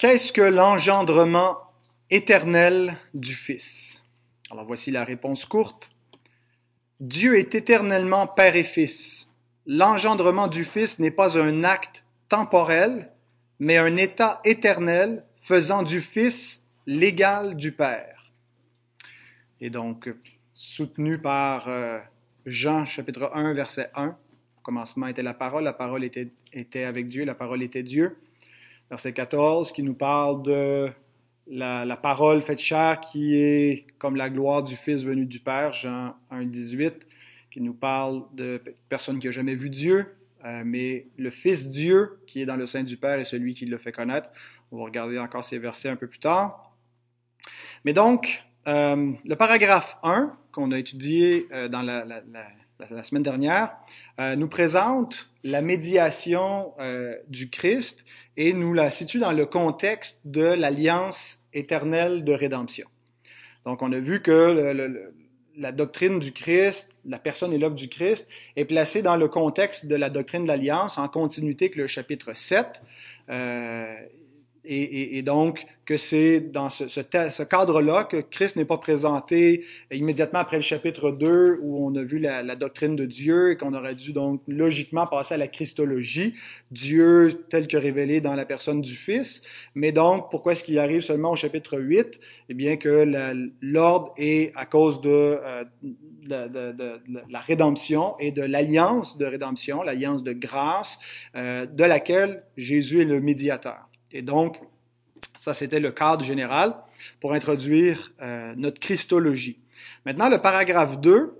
Qu'est-ce que l'engendrement éternel du Fils? Alors voici la réponse courte. Dieu est éternellement Père et Fils. L'engendrement du Fils n'est pas un acte temporel, mais un état éternel faisant du Fils l'égal du Père. Et donc, soutenu par euh, Jean chapitre 1, verset 1, au commencement était la parole, la parole était, était avec Dieu, la parole était Dieu verset 14, qui nous parle de la, parole faite chair qui est comme la gloire du Fils venu du Père, Jean 1, 18, qui nous parle de personne qui n'a jamais vu Dieu, euh, mais le Fils Dieu qui est dans le sein du Père est celui qui le fait connaître. On va regarder encore ces versets un peu plus tard. Mais donc, euh, le paragraphe 1 qu'on a étudié euh, dans la, la, semaine dernière nous présente la médiation du Christ et nous la situe dans le contexte de l'alliance éternelle de rédemption. Donc, on a vu que la doctrine du Christ, la personne et l'œuvre du Christ, est placée dans le contexte de la doctrine de l'alliance, en continuité avec le chapitre 7. Euh, et, donc que c'est dans ce, ce, cadre-là que Christ n'est pas présenté immédiatement après le chapitre 2 où on a vu la, la doctrine de Dieu et qu'on aurait dû donc logiquement passer à la Christologie, Dieu tel que révélé dans la personne du Fils. Mais donc, pourquoi est-ce qu'il arrive seulement au chapitre 8 Eh bien que l'ordre est à cause de, euh, de, de, de, la rédemption et de l'alliance de rédemption, l'alliance de grâce, euh, de laquelle Jésus est le médiateur. Et donc, ça, c'était le cadre général pour introduire euh, notre Christologie. Maintenant, le paragraphe 2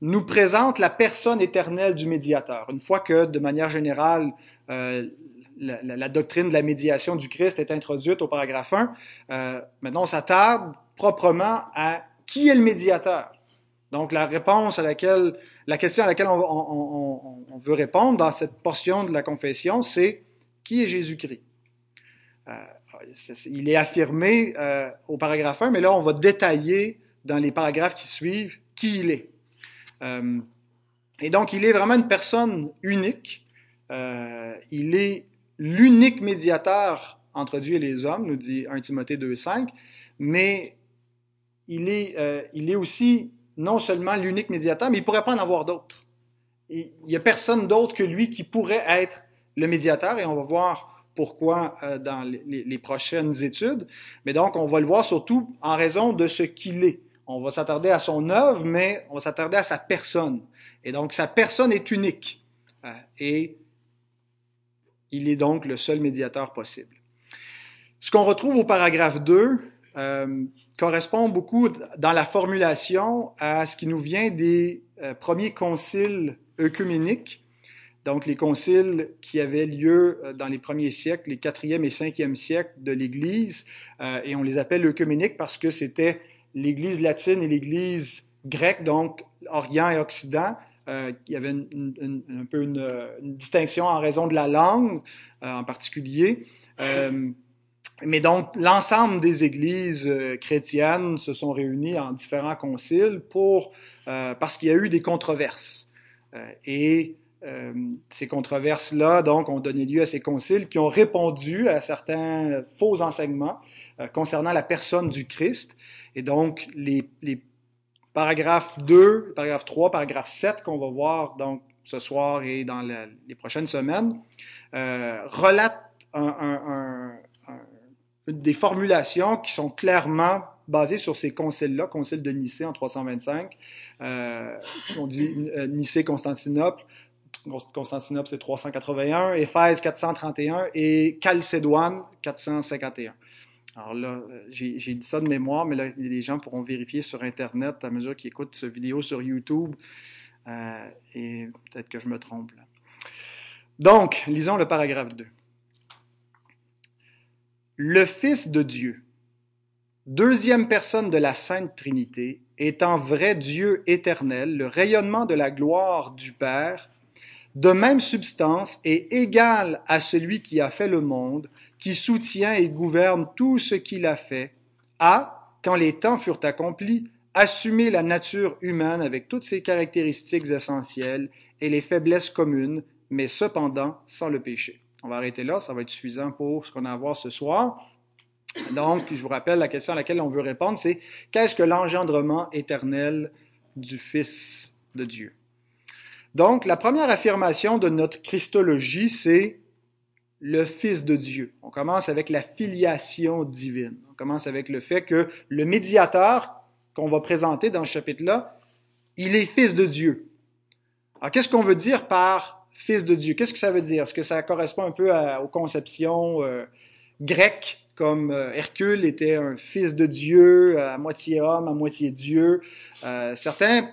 nous présente la personne éternelle du médiateur. Une fois que, de manière générale, euh, la, doctrine de la médiation du Christ est introduite au paragraphe 1, euh, maintenant on s'attarde proprement à qui est le médiateur. Donc la réponse à laquelle, la question à laquelle on, veut répondre dans cette portion de la confession, c'est qui est Jésus-Christ? Il est affirmé euh, au paragraphe 1, mais là, on va détailler dans les paragraphes qui suivent qui il est. Euh, et donc, il est vraiment une personne unique. il est l'unique médiateur entre Dieu et les hommes, nous dit 1 Timothée 2,5, mais il est, il est aussi non seulement l'unique médiateur, mais il ne pourrait pas en avoir d'autres. Il n'y a personne d'autre que lui qui pourrait être le médiateur, et on va voir pourquoi euh, dans les, prochaines études. Mais donc, on va le voir surtout en raison de ce qu'il est. On va s'attarder à son œuvre, mais on va s'attarder à sa personne. Et donc, sa personne est unique. Euh, et il est donc le seul médiateur possible. Ce qu'on retrouve au paragraphe 2 euh, correspond beaucoup dans la formulation à ce qui nous vient des premiers conciles œcuméniques donc les conciles qui avaient lieu euh, dans les premiers siècles, les quatrième et cinquième siècles de l'Église, euh, et on les appelle œcuméniques parce que c'était l'Église latine et l'Église grecque, donc Orient et Occident. Euh, il y avait un peu une, distinction en raison de la langue en particulier. mais donc, l'ensemble des églises chrétiennes se sont réunies en différents conciles pour, parce qu'il y a eu des controverses. et euh, ces controverses-là, donc, ont donné lieu à ces conciles qui ont répondu à certains faux enseignements euh, concernant la personne du Christ. Et donc, les, paragraphes 2, paragraphe 3, paragraphe 7 qu'on va voir donc ce soir et dans les prochaines semaines, euh, relatent des formulations qui sont clairement basées sur ces conciles-là, concile de Nicée en 325, euh, on dit euh, Nicée-Constantinople, Constantinople, c'est 381, Éphèse 431 et Chalcédoine 451. Alors là, j'ai dit ça de mémoire, mais là, les gens pourront vérifier sur Internet à mesure qu'ils écoutent cette vidéo sur YouTube. Euh, et peut-être que je me trompe. Là. Donc, lisons le paragraphe 2. Le Fils de Dieu, deuxième personne de la Sainte Trinité, étant vrai Dieu éternel, le rayonnement de la gloire du Père, de même substance et égal à celui qui a fait le monde, qui soutient et gouverne tout ce qu'il a fait, a, quand les temps furent accomplis, assumé la nature humaine avec toutes ses caractéristiques essentielles et les faiblesses communes, mais cependant sans le péché. On va arrêter là, ça va être suffisant pour ce qu'on a à voir ce soir. Donc, je vous rappelle, la question à laquelle on veut répondre, c'est qu'est-ce que l'engendrement éternel du Fils de Dieu? Donc, la première affirmation de notre Christologie, c'est le Fils de Dieu. On commence avec la filiation divine. On commence avec le fait que le médiateur qu'on va présenter dans ce chapitre-là, il est Fils de Dieu. Alors, qu'est-ce qu'on veut dire par Fils de Dieu? Qu'est-ce que ça veut dire? Est-ce que ça correspond un peu aux conceptions euh, grecques comme euh, Hercule était un fils de Dieu, à moitié homme, à moitié Dieu? Euh, certains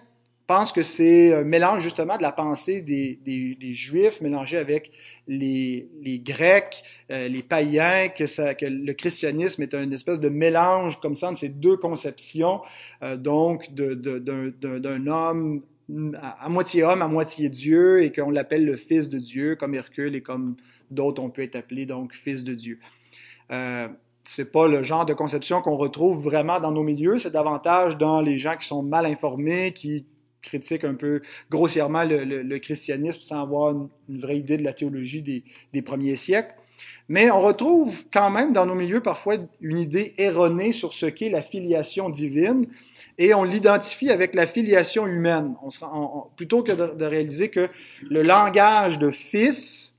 pensent que c'est un mélange justement de la pensée des, des, Juifs mélangé avec les, les Grecs, euh, les païens, que, ça, que le christianisme est une espèce de mélange comme ça de ces deux conceptions, euh, donc d'un homme à, à moitié homme, à moitié Dieu, et qu'on l'appelle le Fils de Dieu, comme Hercule et comme d'autres, on peut être appelé donc Fils de Dieu. Euh, c'est pas le genre de conception qu'on retrouve vraiment dans nos milieux, c'est davantage dans les gens qui sont mal informés, qui critiquent un peu grossièrement le, christianisme sans avoir une, vraie idée de la théologie des, premiers siècles. Mais on retrouve quand même dans nos milieux parfois une idée erronée sur ce qu'est la filiation divine et on l'identifie avec la filiation humaine. On plutôt que de, de réaliser que le langage de fils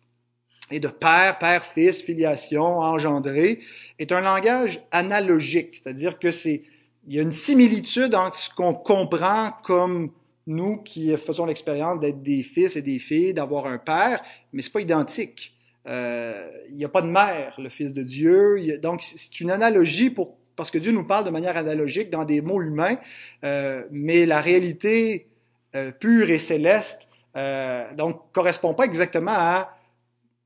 et de père, père, fils, filiation, engendré, est un langage analogique, c'est-à-dire que c'est, il y a une similitude entre ce qu'on comprend comme nous qui faisons l'expérience d'être des fils et des filles, d'avoir un père, mais c'est pas identique. Euh, il n'y a pas de mère, le Fils de Dieu. donc, c'est une analogie pour, parce que Dieu nous parle de manière analogique dans des mots humains, euh, mais la réalité euh, pure et céleste, euh, donc, correspond pas exactement à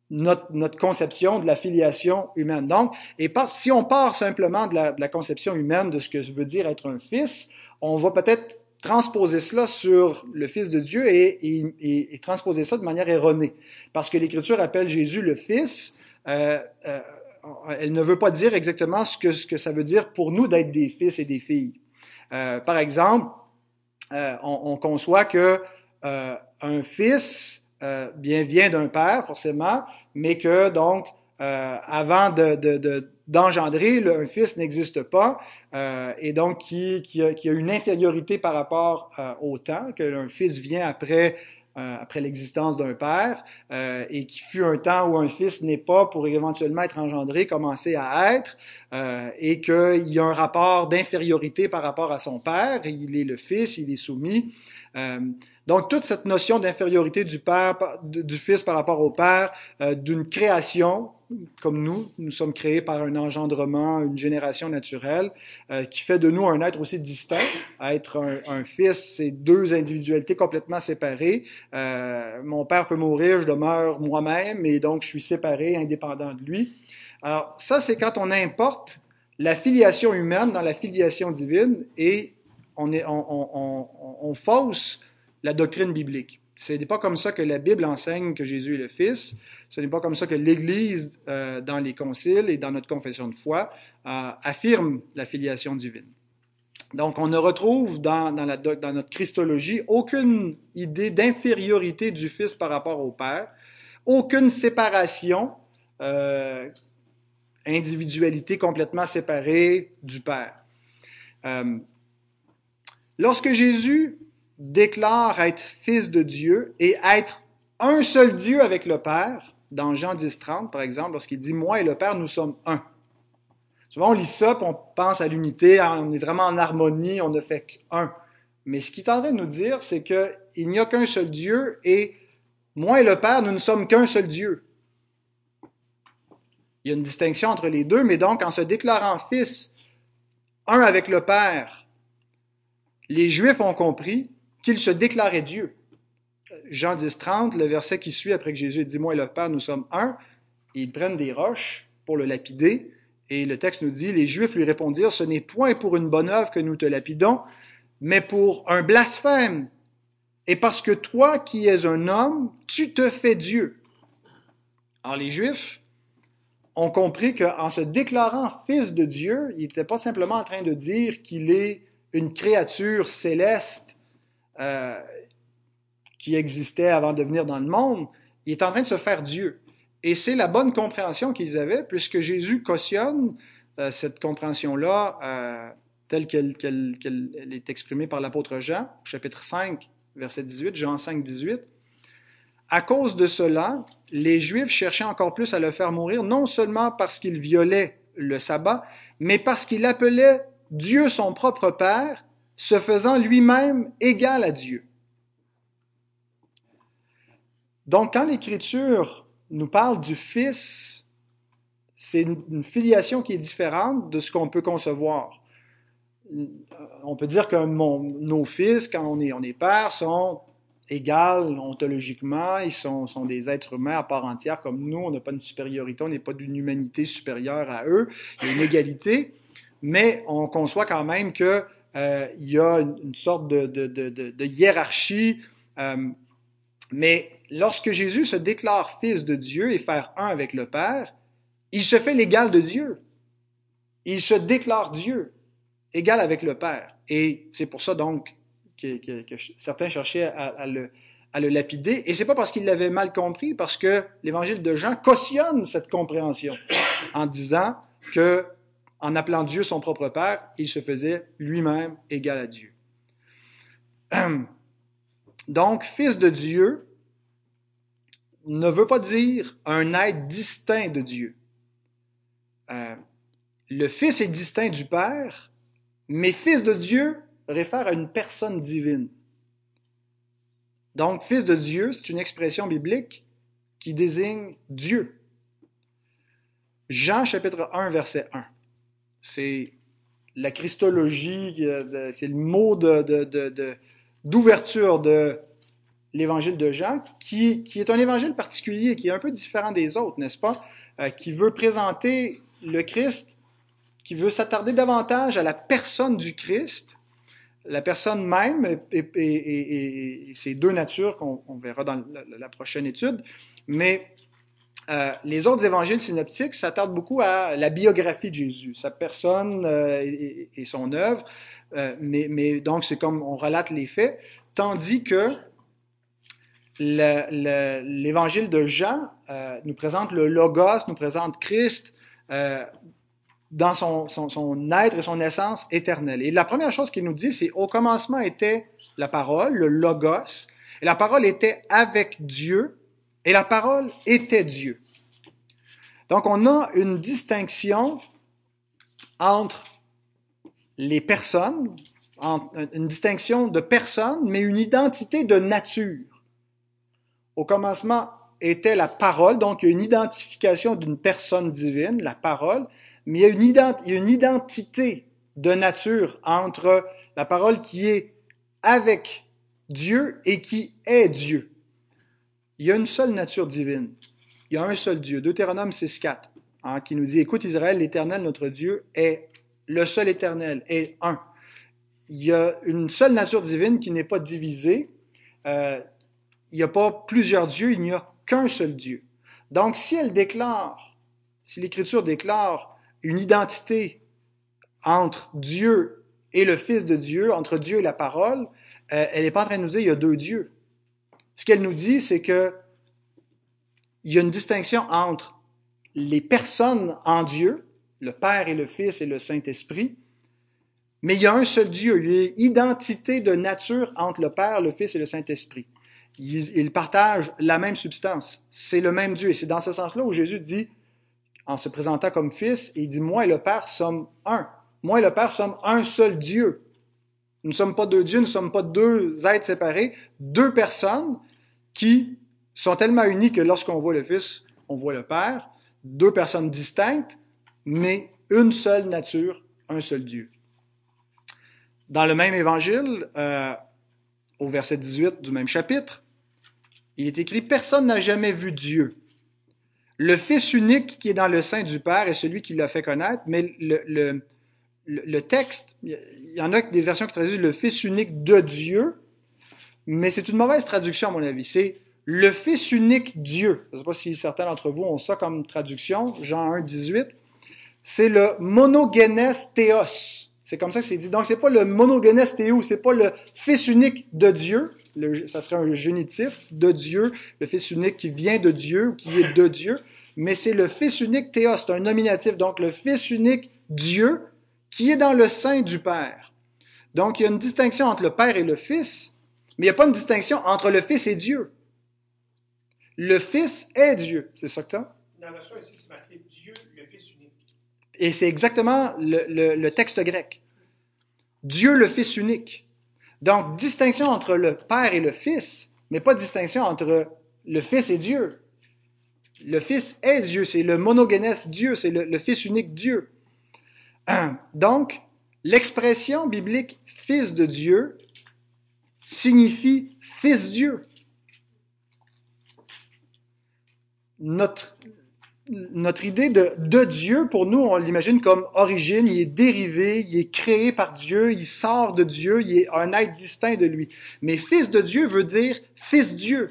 notre, notre, conception de la filiation humaine. Donc, et par, si on part simplement de la, de la, conception humaine de ce que veut dire être un fils, on va peut-être transposer cela sur le Fils de Dieu et, transposer ça de manière erronée. Parce que l'Écriture appelle Jésus le Fils. Euh, euh, elle ne veut pas dire exactement ce que, ça veut dire pour nous d'être des fils et des filles. Euh, par exemple, on, on, conçoit que un fils bien vient d'un père, forcément, mais que donc, avant de, d'engendrer, un fils n'existe pas, euh, et donc qui, qui, a, qui, a, une infériorité par rapport euh, au temps, qu'un fils vient après euh, après l'existence d'un père, euh, et qui fut un temps où un fils n'est pas pour éventuellement être engendré, commencer à être, euh, et qu'il y a un rapport d'infériorité par rapport à son père, il est le fils, il est soumis. Donc toute cette notion d'infériorité du père, du fils par rapport au père, d'une création comme nous, nous sommes créés par un engendrement, une génération naturelle, euh, qui fait de nous un être aussi distinct. Être un, fils, c'est deux individualités complètement séparées. Euh, mon père peut mourir, je demeure moi-même, et donc je suis séparé, indépendant de lui. Alors ça, c'est quand on importe la filiation humaine dans la filiation divine et on, est, on, on, fausse la doctrine biblique. Ce n'est pas comme ça que la Bible enseigne que Jésus est le Fils. Ce n'est pas comme ça que l'Église, euh, dans les conciles et dans notre confession de foi, euh, affirme la filiation divine. Donc, on ne retrouve dans, dans notre Christologie aucune idée d'infériorité du Fils par rapport au Père, aucune séparation, euh, individualité complètement séparée du Père. Lorsque Jésus déclare être fils de Dieu et être un seul Dieu avec le Père, dans Jean 10, 30, par exemple, lorsqu'il dit Moi et le Père, nous sommes un. Souvent, on lit ça, puis on pense à l'unité, on est vraiment en harmonie, on ne fait qu'un. Mais ce qu'il est en train de nous dire, c'est qu'il n'y a qu'un seul Dieu et moi et le Père, nous ne sommes qu'un seul Dieu. Il y a une distinction entre les deux, mais donc en se déclarant fils, un avec le Père, les Juifs ont compris qu'il se déclarait Dieu. Jean 10, 30, le verset qui suit après que Jésus dit Moi et le Père, nous sommes un, ils prennent des roches pour le lapider. Et le texte nous dit Les Juifs lui répondirent Ce n'est point pour une bonne œuvre que nous te lapidons, mais pour un blasphème. Et parce que toi qui es un homme, tu te fais Dieu. Alors les Juifs ont compris qu'en se déclarant fils de Dieu, il n'était pas simplement en train de dire qu'il est une créature céleste euh, qui existait avant de venir dans le monde, il est en train de se faire Dieu. Et c'est la bonne compréhension qu'ils avaient, puisque Jésus cautionne euh, cette compréhension-là, euh, telle qu'elle est exprimée par l'apôtre Jean, chapitre 5, verset 18, Jean 5, 18. À cause de cela, les Juifs cherchaient encore plus à le faire mourir, non seulement parce qu'il violait le sabbat, mais parce qu'il appelait Dieu son propre Père, se faisant lui-même égal à Dieu. Donc, quand l'Écriture nous parle du Fils, c'est une filiation qui est différente de ce qu'on peut concevoir. On peut dire que nos fils, quand on est, père, sont égales ontologiquement, ils sont, sont, des êtres humains à part entière comme nous, on n'a pas une supériorité, on n'est pas d'une humanité supérieure à eux, il y a une égalité, mais on conçoit quand même qu'il euh, y a une, sorte de, hiérarchie, euh, mais lorsque Jésus se déclare fils de Dieu et faire un avec le Père, il se fait l'égal de Dieu. Il se déclare Dieu, égal avec le Père. Et c'est pour ça donc que, certains cherchaient à, le, à le lapider. Et c'est pas parce qu'il l'avait mal compris, parce que l'évangile de Jean cautionne cette compréhension en disant que, en appelant Dieu son propre Père, il se faisait lui-même égal à Dieu. Donc, fils de Dieu, ne veut pas dire un être distinct de Dieu. Euh, le Fils est distinct du Père, mais Fils de Dieu réfère à une personne divine. Donc, Fils de Dieu, c'est une expression biblique qui désigne Dieu. Jean chapitre 1, verset 1. C'est la christologie, c'est le mot d'ouverture de, l'évangile de Jean, qui, est un évangile particulier, qui est un peu différent des autres, n'est-ce pas? Euh, qui veut présenter le Christ, qui veut s'attarder davantage à la personne du Christ, la personne même et, et, ces deux natures qu'on verra dans la, prochaine étude. Mais euh, les autres évangiles synoptiques s'attardent beaucoup à la biographie de Jésus, sa personne euh, et, son œuvre. Euh, mais, mais donc c'est comme on relate les faits, tandis que l'évangile de Jean euh, nous présente le Logos, nous présente Christ euh, dans son, son, son, être et son essence éternelle. Et la première chose qu'il nous dit, c'est au commencement était la parole, le Logos, et la parole était avec Dieu, et la parole était Dieu. Donc on a une distinction entre les personnes, une distinction de personnes, mais une identité de nature. Au commencement était la parole, donc il y a une identification d'une personne divine, la parole, mais il y a une, une identité de nature entre la parole qui est avec Dieu et qui est Dieu. Il y a une seule nature divine. Il y a un seul Dieu. Deutéronome 6.4, hein, qui nous dit, écoute Israël, l'Éternel, notre Dieu, est le seul éternel, est un. Il y a une seule nature divine qui n'est pas divisée. Euh, il n'y a pas plusieurs dieux, il n'y a qu'un seul Dieu. Donc, si elle déclare, si l'Écriture déclare une identité entre Dieu et le Fils de Dieu, entre Dieu et la parole, euh, elle n'est pas en train de nous dire qu'il y a deux dieux. Ce qu'elle nous dit, c'est que il y a une distinction entre les personnes en Dieu, le Père et le Fils et le Saint-Esprit, mais il y a un seul Dieu. Il y a une identité de nature entre le Père, le Fils et le Saint-Esprit ils, partagent la même substance. C'est le même Dieu. Et c'est dans ce sens-là où Jésus dit, en se présentant comme fils, il dit, moi et le Père sommes un. Moi et le Père sommes un seul Dieu. Nous ne sommes pas deux dieux, nous ne sommes pas deux êtres séparés, deux personnes qui sont tellement unies que lorsqu'on voit le Fils, on voit le Père, deux personnes distinctes, mais une seule nature, un seul Dieu. Dans le même évangile, euh, au verset 18 du même chapitre, il est écrit, personne n'a jamais vu Dieu. Le Fils unique qui est dans le sein du Père est celui qui l'a fait connaître, mais le, le, le texte, il y en a des versions qui traduisent le Fils unique de Dieu, mais c'est une mauvaise traduction à mon avis. C'est le Fils unique Dieu. Je ne sais pas si certains d'entre vous ont ça comme traduction, Jean 1, 18. C'est le monogenes théos. C'est comme ça que c'est dit. Donc, c'est pas le monogenes théo, c'est pas le Fils unique de Dieu, ça serait un génitif de Dieu, le Fils unique qui vient de Dieu, qui est de Dieu, mais c'est le Fils unique Théos, c'est un nominatif, donc le Fils unique Dieu qui est dans le sein du Père. Donc il y a une distinction entre le Père et le Fils, mais il n'y a pas une distinction entre le Fils et Dieu. Le Fils est Dieu, c'est ça que tu as? Dans la version ici, c'est marqué Dieu, le Fils unique. Et c'est exactement le, le, le texte grec. Dieu le Fils unique. Donc, distinction entre le Père et le Fils, mais pas distinction entre le Fils et Dieu. Le Fils est Dieu, c'est le monogénès Dieu, c'est le, le, Fils unique Dieu. Donc, l'expression biblique Fils de Dieu signifie Fils Dieu. Notre, notre idée de, de Dieu, pour nous, on l'imagine comme origine, il est dérivé, il est créé par Dieu, il sort de Dieu, il est un être distinct de lui. Mais Fils de Dieu veut dire Fils Dieu.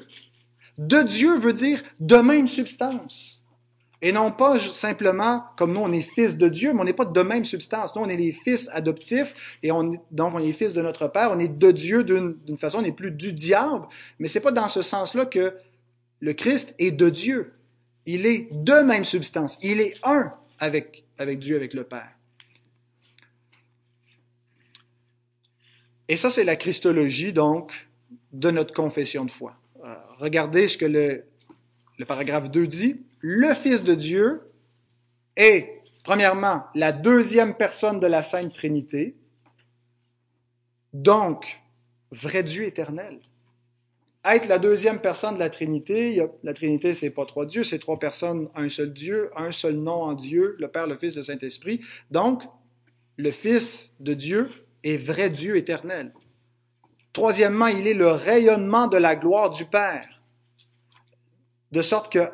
De Dieu veut dire de même substance. Et non pas simplement comme nous, on est fils de Dieu, mais on n'est pas de même substance. Nous, on est les fils adoptifs, et on, donc on est fils de notre Père, on est de Dieu d'une façon, on n'est plus du diable, mais c'est pas dans ce sens-là que le Christ est de Dieu. Il est de même substance. Il est un avec, avec Dieu, avec le Père. Et ça, c'est la Christologie, donc, de notre confession de foi. Euh, regardez ce que le, le paragraphe 2 dit. Le Fils de Dieu est, premièrement, la deuxième personne de la Sainte Trinité, donc vrai Dieu éternel. Être la deuxième personne de la Trinité, la Trinité, c'est pas trois dieux, c'est trois personnes, un seul Dieu, un seul nom en Dieu, le Père, le Fils, le Saint-Esprit. Donc, le Fils de Dieu est vrai Dieu éternel. Troisièmement, il est le rayonnement de la gloire du Père. De sorte que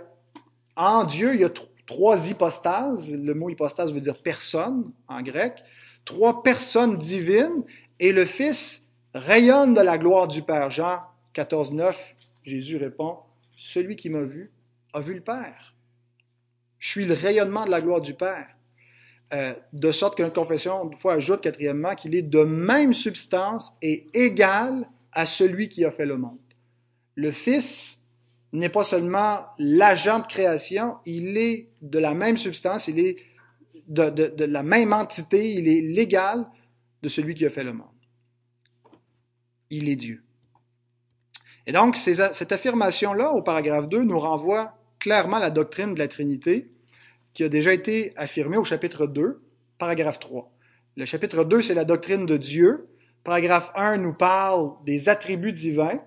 en Dieu, il y a trois hypostases. Le mot hypostase veut dire personne en grec. Trois personnes divines et le Fils rayonne de la gloire du Père. Jean 14, 9, Jésus répond, Celui qui m'a vu a vu le Père. Je suis le rayonnement de la gloire du Père. Euh, de sorte que notre confession, une fois, ajoute quatrièmement qu'il est de même substance et égal à celui qui a fait le monde. Le Fils n'est pas seulement l'agent de création, il est de la même substance, il est de, la même entité, il est l'égal de celui qui a fait le monde. Il est Dieu. Et donc, cette affirmation-là, au paragraphe 2, nous renvoie clairement à la doctrine de la Trinité, qui a déjà été affirmé au chapitre 2, paragraphe 3. Le chapitre 2, c'est la doctrine de Dieu. Paragraphe 1 nous parle des attributs divins,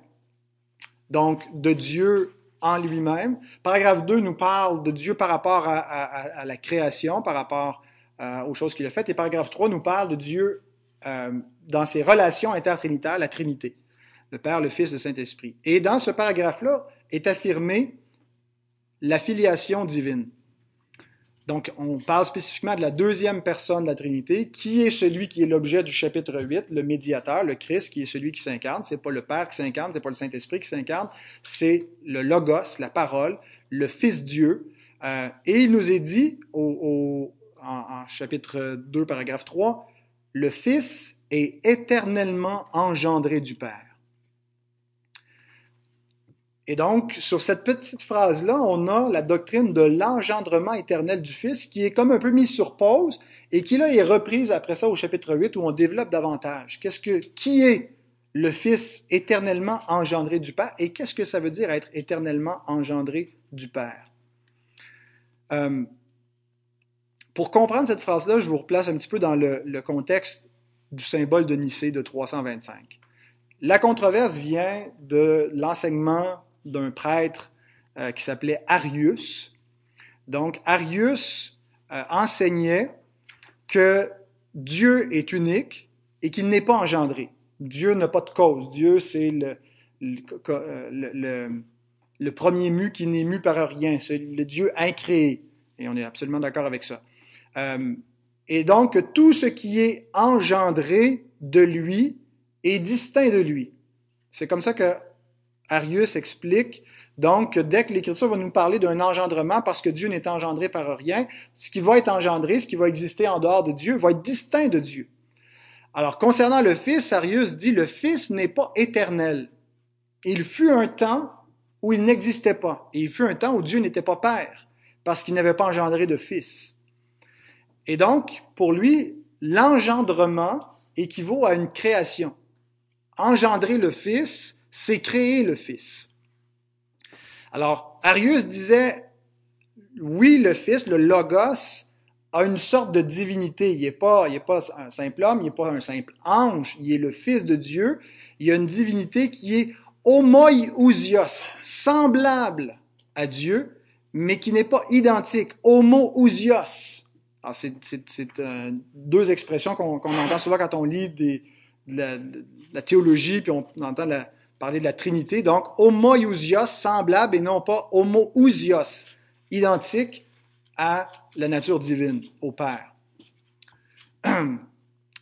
donc de Dieu en lui-même. Paragraphe 2 nous parle de Dieu par rapport à, la création, par rapport euh, aux choses qu'il a faites. Et paragraphe 3 nous parle de Dieu euh, dans ses relations intertrinitaires, la Trinité, le Père, le Fils, le Saint-Esprit. Et dans ce paragraphe-là est affirmée la filiation divine. Donc, on parle spécifiquement de la deuxième personne de la Trinité, qui est celui qui est l'objet du chapitre 8, le médiateur, le Christ, qui est celui qui s'incarne. C'est pas le Père qui s'incarne, c'est pas le Saint-Esprit qui s'incarne, c'est le Logos, la parole, le Fils Dieu. Euh, et il nous est dit, au, en chapitre 2, paragraphe 3, le Fils est éternellement engendré du Père. Et donc, sur cette petite phrase-là, on a la doctrine de l'engendrement éternel du Fils qui est comme un peu mise sur pause et qui là est reprise après ça au chapitre 8 où on développe davantage. Qu'est-ce que, qui est le Fils éternellement engendré du Père et qu'est-ce que ça veut dire être éternellement engendré du Père? Euh, pour comprendre cette phrase-là, je vous replace un petit peu dans le, le contexte du symbole de Nicée de 325. La controverse vient de l'enseignement d'un prêtre euh, qui s'appelait Arius. Donc, Arius euh, enseignait que Dieu est unique et qu'il n'est pas engendré. Dieu n'a pas de cause. Dieu, c'est le, le, premier mu qui n'est mu par rien. C'est le Dieu incréé. Et on est absolument d'accord avec ça. Euh, et donc, tout ce qui est engendré de lui est distinct de lui. C'est comme ça que Arius explique donc que dès que l'Écriture va nous parler d'un engendrement, parce que Dieu n'est engendré par rien, ce qui va être engendré, ce qui va exister en dehors de Dieu, va être distinct de Dieu. Alors, concernant le Fils, Arius dit, le Fils n'est pas éternel. Il fut un temps où il n'existait pas, et il fut un temps où Dieu n'était pas Père. parce qu'il n'avait pas engendré de fils. Et donc, pour lui, l'engendrement équivaut à une création. Engendrer le fils, c'est créer le fils. Alors, Arius disait, oui, le fils, le logos, a une sorte de divinité. Il n'est pas, un simple homme, il n'est pas un simple ange, il est le fils de Dieu. Il y a une divinité qui est homoiousios, semblable à Dieu, mais qui n'est pas identique. Homoousios. C'est euh, deux expressions qu'on entend souvent quand on lit la, théologie, puis on entend parler de la Trinité. Donc, homoiousios, semblable, et non pas homoousios, identique à la nature divine, au Père.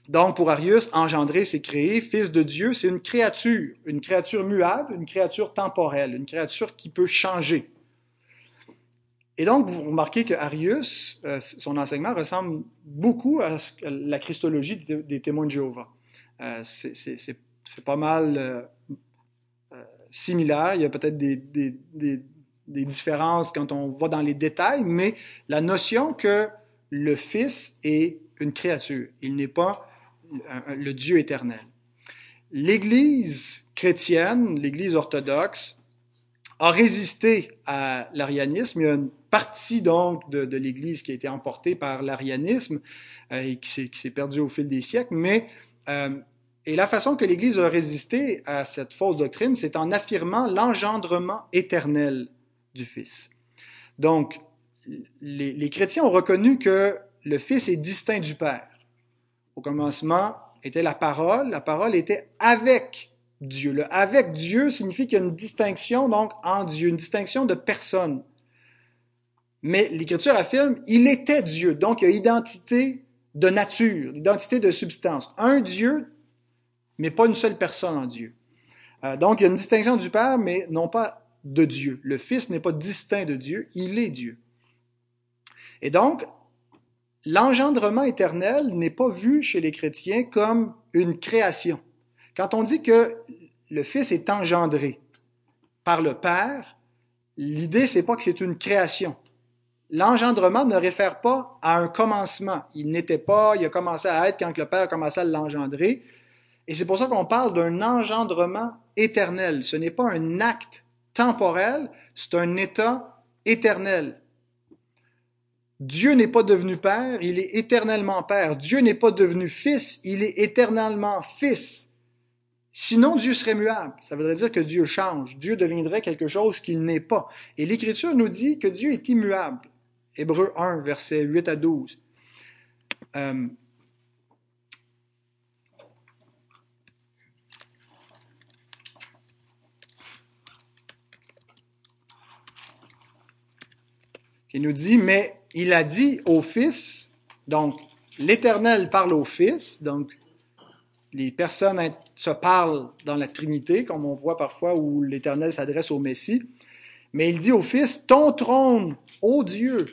Donc, pour Arius, engendrer, c'est créer. Fils de Dieu, c'est une créature, une créature muable, une créature temporelle, une créature qui peut changer. Et donc, vous remarquez que Arius, euh, son enseignement ressemble beaucoup à la christologie des témoins de Jéhovah. Euh, c'est pas mal euh, similaire. Il y a peut-être des, des, des, des, différences quand on va dans les détails, mais la notion que le Fils est une créature, il n'est pas le Dieu éternel. L'Église chrétienne, l'Église orthodoxe, a résisté à l'arianisme. Il y a une partie donc de, de l'Église qui a été emportée par l'arianisme euh, et qui s'est perdue au fil des siècles, mais euh, et la façon que l'Église a résisté à cette fausse doctrine, c'est en affirmant l'engendrement éternel du Fils. Donc, les, chrétiens ont reconnu que le Fils est distinct du Père. Au commencement était la parole, la parole était avec Dieu. Le avec Dieu signifie qu'il y a une distinction donc en Dieu, une distinction de personne. Mais l'Écriture affirme, il était Dieu, donc il y a identité de nature, identité de substance. Un Dieu, mais pas une seule personne en Dieu. Euh, donc il y a une distinction du Père, mais non pas de Dieu. Le Fils n'est pas distinct de Dieu, il est Dieu. Et donc, l'engendrement éternel n'est pas vu chez les chrétiens comme une création. Quand on dit que le Fils est engendré par le Père, l'idée c'est pas que c'est une création. L'engendrement ne réfère pas à un commencement. Il n'était pas, il a commencé à être quand le Père a commencé à l'engendrer. Et c'est pour ça qu'on parle d'un engendrement éternel. Ce n'est pas un acte temporel, c'est un état éternel. Dieu n'est pas devenu Père, il est éternellement Père. Dieu n'est pas devenu Fils, il est éternellement Fils. Sinon, Dieu serait muable. Ça voudrait dire que Dieu change. Dieu deviendrait quelque chose qu'il n'est pas. Et l'Écriture nous dit que Dieu est immuable. Hébreu 1, versets 8 à 12. Euh, il nous dit, mais il a dit au Fils, donc l'Éternel parle au Fils, donc les personnes se parlent dans la Trinité, comme on voit parfois où l'Éternel s'adresse au Messie. Mais il dit au Fils, ton trône, ô Dieu,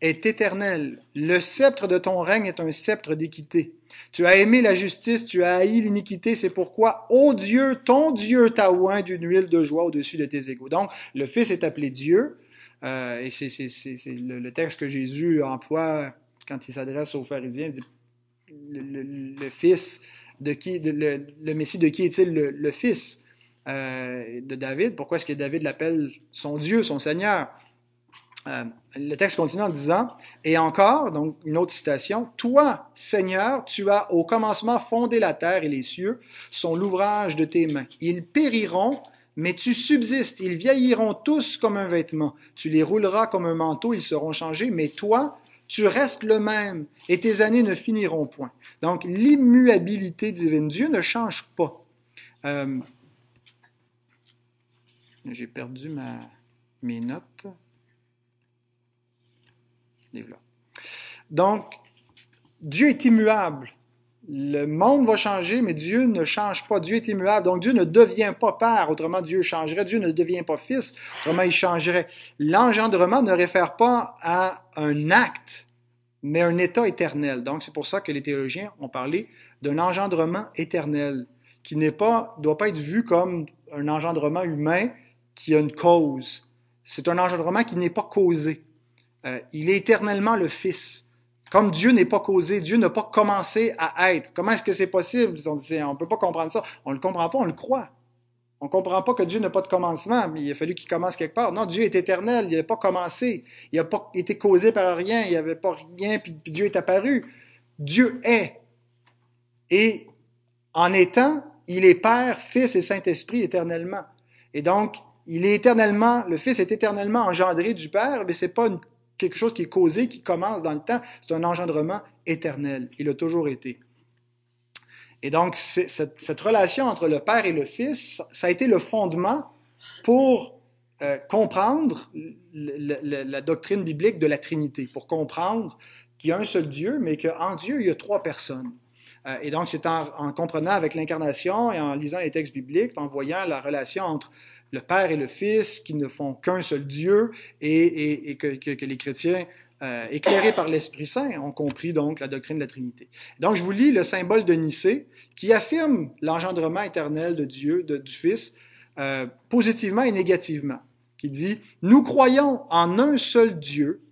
est éternel. Le sceptre de ton règne est un sceptre d'équité. Tu as aimé la justice, tu as haï l'iniquité, c'est pourquoi, ô Dieu, ton Dieu t'a oint d'une huile de joie au-dessus de tes égaux. Donc, le Fils est appelé Dieu, euh, et c'est le, texte que Jésus emploie quand il s'adresse aux pharisiens. Il dit, le, Fils de qui, le, le, Messie de qui est-il le, Fils euh, de David? Pourquoi est-ce que David l'appelle son Dieu, son Seigneur? Euh, le texte continue en disant, et encore, donc une autre citation, Toi, Seigneur, tu as au commencement fondé la terre et les cieux, sont l'ouvrage de tes mains. Ils périront, mais tu subsistes, ils vieilliront tous comme un vêtement, tu les rouleras comme un manteau, ils seront changés, mais toi, tu restes le même, et tes années ne finiront point. Donc, l'immuabilité divine, Dieu ne change pas. Euh, j'ai perdu ma, mes notes. Donc, Dieu est immuable. Le monde va changer, mais Dieu ne change pas. Dieu est immuable. Donc, Dieu ne devient pas père. Autrement, Dieu changerait. Dieu ne devient pas fils. Autrement, il changerait. L'engendrement ne réfère pas à un acte, mais un état éternel. Donc, c'est pour ça que les théologiens ont parlé d'un engendrement éternel, qui n'est pas, doit pas être vu comme un engendrement humain qui a une cause. C'est un engendrement qui n'est pas causé. Euh, il est éternellement le Fils. Comme Dieu n'est pas causé, Dieu n'a pas commencé à être. Comment est-ce que c'est possible? On ne peut pas comprendre ça. On ne le comprend pas, on le croit. On ne comprend pas que Dieu n'a pas de commencement, mais il a fallu qu'il commence quelque part. Non, Dieu est éternel, il n'a pas commencé. Il n'a pas été causé par rien, il n'y avait pas rien, puis, Dieu est apparu. Dieu est. Et en étant, il est Père, Fils et Saint-Esprit éternellement. Et donc, il est éternellement, le Fils est éternellement engendré du Père, mais c'est pas quelque chose qui est causé, qui commence dans le temps. C'est un engendrement éternel. Il a toujours été. Et donc, cette, cette, relation entre le Père et le Fils, ça a été le fondement pour euh, comprendre la doctrine biblique de la Trinité, pour comprendre qu'il y a un seul Dieu, mais qu'en Dieu, il y a trois personnes. Euh, et donc, c'est en, en, comprenant avec l'incarnation et en lisant les textes bibliques, en voyant la relation entre le Père et le Fils qui ne font qu'un seul Dieu et, que, les chrétiens euh, éclairés par l'Esprit Saint ont compris donc la doctrine de la Trinité. Donc, je vous lis le symbole de Nicée qui affirme l'engendrement éternel de Dieu, de, du Fils, euh, positivement et négativement, qui dit, Nous croyons en un seul Dieu,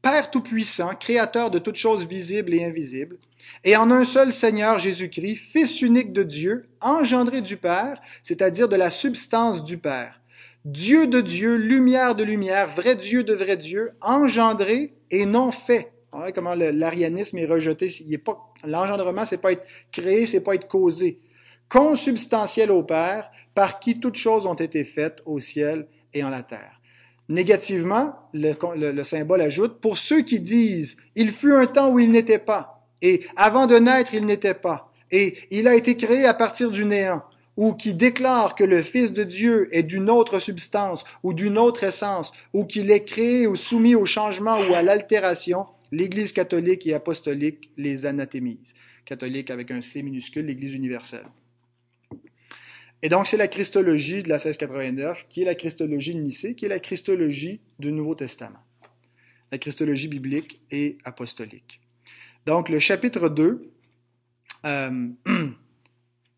Père Tout-Puissant, Créateur de toutes choses visibles et invisibles, et en un seul Seigneur Jésus-Christ, Fils unique de Dieu, engendré du Père, c'est-à-dire de la substance du Père. Dieu de Dieu, lumière de lumière, vrai Dieu de vrai Dieu, engendré et non fait. Voyez comment l'arianisme est rejeté. L'engendrement, c'est pas être créé, c'est pas être causé. Consubstantiel au Père, par qui toutes choses ont été faites au ciel et en la terre. Négativement, le, le, le symbole ajoute, pour ceux qui disent, il fut un temps où il n'était pas, et avant de naître, il n'était pas, et il a été créé à partir du néant, ou qui déclare que le Fils de Dieu est d'une autre substance ou d'une autre essence, ou qu'il est créé ou soumis au changement ou à l'altération, l'Église catholique et apostolique les anathémise. Catholique avec un C minuscule, l'Église universelle. Et donc, c'est la Christologie de la 1689, qui est la Christologie de Nicée, qui est la Christologie du Nouveau Testament. La Christologie biblique et apostolique. Donc, le chapitre 2 euh,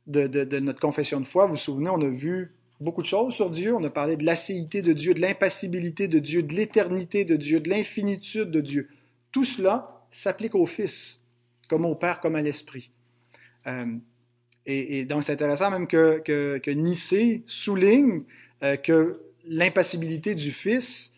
de, notre confession de foi, vous vous souvenez, on a vu beaucoup de choses sur Dieu. On a parlé de l'acéité de Dieu, de l'impassibilité de Dieu, de l'éternité de Dieu, de l'infinitude de Dieu. Tout cela s'applique au Fils, comme au Père, comme à l'Esprit. Euh, et, donc, c'est intéressant même que, Nicée souligne euh, que l'impassibilité du Fils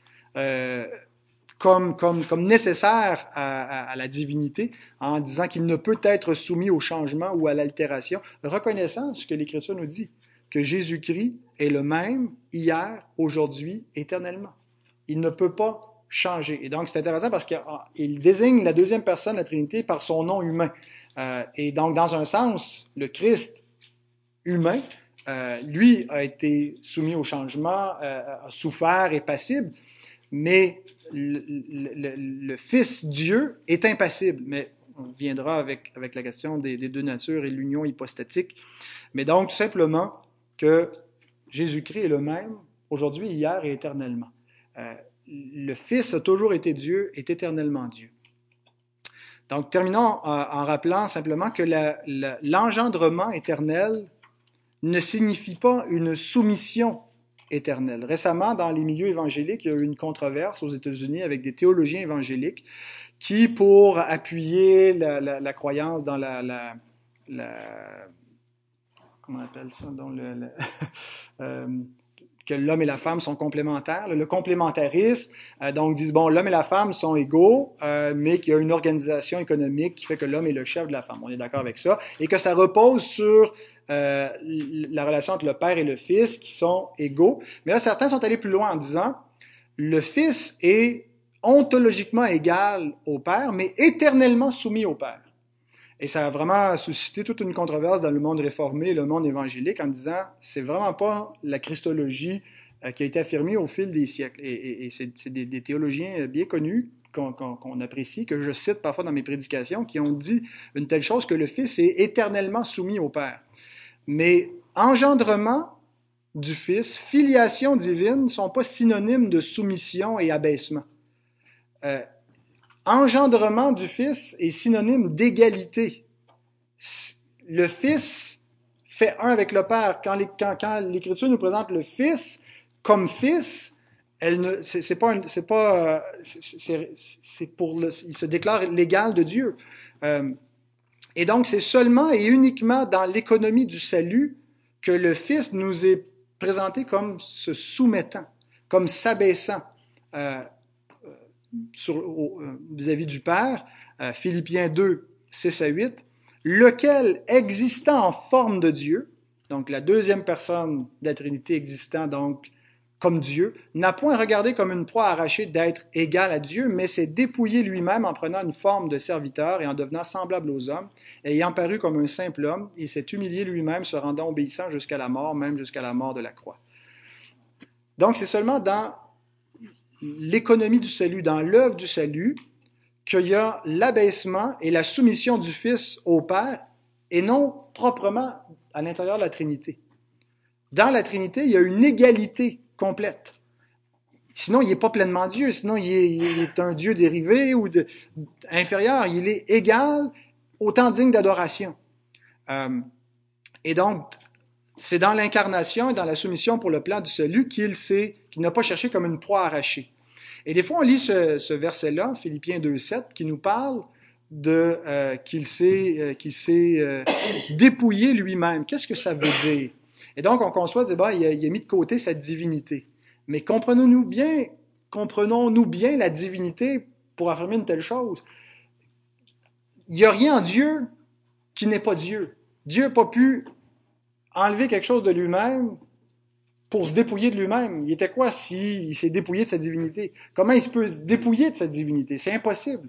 comme, nécessaire à, la divinité, en disant qu'il ne peut être soumis au changement ou à l'altération, reconnaissant ce que l'Écriture nous dit, que Jésus-Christ est le même hier, aujourd'hui, éternellement. Il ne peut pas changer. Et donc, c'est intéressant parce qu'il désigne la deuxième personne de la Trinité par son nom humain. Euh, et donc, dans un sens, le Christ humain, euh, lui, a été soumis au changement, euh, a souffert et passible, mais le, Fils Dieu est impassible, mais on viendra avec, avec la question des, deux natures et l'union hypostatique. Mais donc, simplement que Jésus-Christ est le même aujourd'hui, hier et éternellement. Euh, le Fils a toujours été Dieu, est éternellement Dieu. Donc, terminons en, en rappelant simplement que l'engendrement éternel ne signifie pas une soumission Récemment, dans les milieux évangéliques, il y a eu une controverse aux États-Unis avec des théologiens évangéliques qui, pour appuyer la croyance dans la, comment on appelle ça, dans le, euh, que l'homme et la femme sont complémentaires. Le, complémentarisme, euh, donc, disent, bon, l'homme et la femme sont égaux, euh, mais qu'il y a une organisation économique qui fait que l'homme est le chef de la femme. On est d'accord avec ça. Et que ça repose sur euh, la relation entre le père et le fils qui sont égaux. Mais là, certains sont allés plus loin en disant, le fils est ontologiquement égal au père, mais éternellement soumis au père. Et ça a vraiment suscité toute une controverse dans le monde réformé, le monde évangélique, en disant c'est vraiment pas la christologie euh, qui a été affirmée au fil des siècles. Et, c'est des, théologiens bien connus qu'on qu qu apprécie, que je cite parfois dans mes prédications, qui ont dit une telle chose que le Fils est éternellement soumis au Père. Mais engendrement du Fils, filiation divine ne sont pas synonymes de soumission et abaissement. Euh, engendrement du Fils est synonyme d'égalité. Le Fils fait un avec le Père. Quand l'Écriture nous présente le Fils comme Fils, c'est pas, euh, c'est pour le, il se déclare l'égal de Dieu. Euh, et donc, c'est seulement et uniquement dans l'économie du salut que le Fils nous est présenté comme se soumettant, comme s'abaissant euh, vis-à-vis -vis du Père. Philippiens 2, 6 à 8, lequel, existant en forme de Dieu, donc la deuxième personne de la Trinité existant donc comme Dieu, n'a point regardé comme une proie arrachée d'être égal à Dieu, mais s'est dépouillé lui-même en prenant une forme de serviteur et en devenant semblable aux hommes, ayant paru comme un simple homme, il s'est humilié lui-même, se rendant obéissant jusqu'à la mort, même jusqu'à la mort de la croix. Donc c'est seulement dans l'économie du salut, dans l'œuvre du salut, qu'il y a l'abaissement et la soumission du Fils au Père, et non proprement à l'intérieur de la Trinité. Dans la Trinité, il y a une égalité Sinon, il n'est pas pleinement Dieu, sinon il est, un Dieu dérivé ou inférieur. Il est égal, autant digne d'adoration. Euh, et donc, c'est dans l'incarnation et dans la soumission pour le plan du salut qu'il s'est, qu'il n'a pas cherché comme une proie arrachée. Et des fois, on lit ce, verset-là, Philippiens 2.7, qui nous parle de euh, qu'il s'est, euh, qu'il s'est dépouillé lui-même. Qu'est-ce que ça veut dire? Et donc, on conçoit, il, a, il a mis de côté cette divinité. Mais comprenons-nous bien, comprenons-nous bien la divinité pour affirmer une telle chose. Il n'y a rien en Dieu qui n'est pas Dieu. Dieu n'a pas pu enlever quelque chose de lui-même pour se dépouiller de lui-même. Il était quoi s'il il s'est dépouillé de sa divinité? Comment il peut se dépouiller de sa divinité? C'est impossible.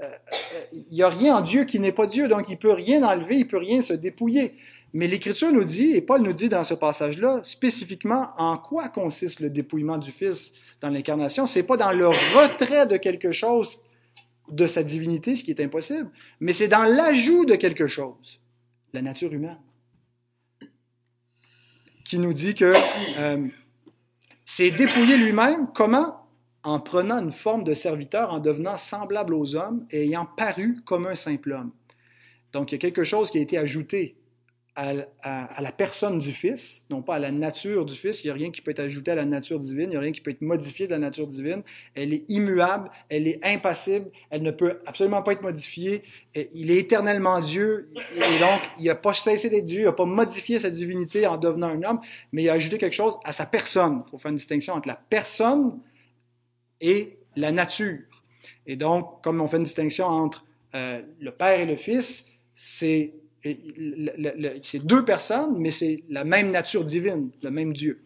Euh, euh, il n'y a rien en Dieu qui n'est pas Dieu, donc il ne peut rien enlever, il ne peut rien se dépouiller. Mais l'Écriture nous dit, et Paul nous dit dans ce passage-là, spécifiquement en quoi consiste le dépouillement du Fils dans l'incarnation. C'est pas dans le retrait de quelque chose de sa divinité, ce qui est impossible, mais c'est dans l'ajout de quelque chose, la nature humaine, qui nous dit que euh, c'est dépouiller lui-même, comment? En prenant une forme de serviteur, en devenant semblable aux hommes et ayant paru comme un simple homme. Donc il y a quelque chose qui a été ajouté à, la personne du Fils, non pas à la nature du Fils. Il n'y a rien qui peut être ajouté à la nature divine, il n'y a rien qui peut être modifié de la nature divine. Elle est immuable, elle est impassible, elle ne peut absolument pas être modifiée. Il est éternellement Dieu, et donc il n'a pas cessé d'être Dieu, il n'a pas modifié sa divinité en devenant un homme, mais il a ajouté quelque chose à sa personne. Il faut faire une distinction entre la personne et la nature. Et donc, comme on fait une distinction entre euh, le Père et le Fils, c'est c'est deux personnes, mais c'est la même nature divine, le même Dieu.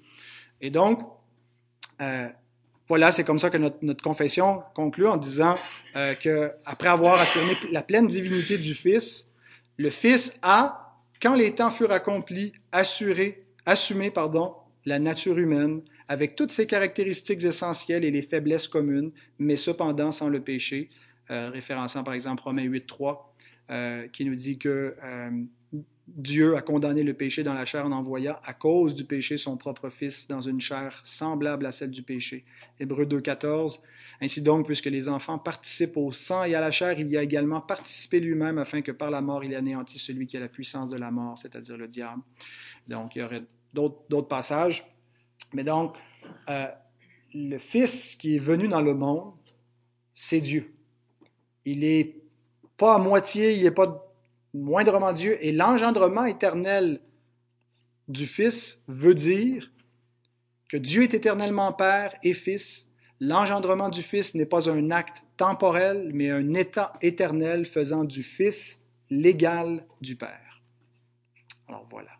Et donc, euh, voilà, c'est comme ça que notre, confession conclut en disant euh, que après avoir affirmé la pleine divinité du Fils, le Fils a, quand les temps furent accomplis, assuré, assumé pardon, la nature humaine avec toutes ses caractéristiques essentielles et les faiblesses communes, mais cependant sans le péché, euh, référençant par exemple Romains 8.3, euh, qui nous dit que euh, Dieu a condamné le péché dans la chair en envoyant à cause du péché son propre Fils dans une chair semblable à celle du péché. Hébreu 2.14. Ainsi donc, puisque les enfants participent au sang et à la chair, il y a également participé lui-même afin que par la mort il anéantisse celui qui a la puissance de la mort, c'est-à-dire le diable. Donc, il y aurait d'autres passages. Mais donc, euh, le Fils qui est venu dans le monde, c'est Dieu. Il est pas à moitié, il n'est pas moindrement Dieu. Et l'engendrement éternel du Fils veut dire que Dieu est éternellement Père et Fils. L'engendrement du Fils n'est pas un acte temporel, mais un état éternel faisant du Fils l'égal du Père. Alors voilà.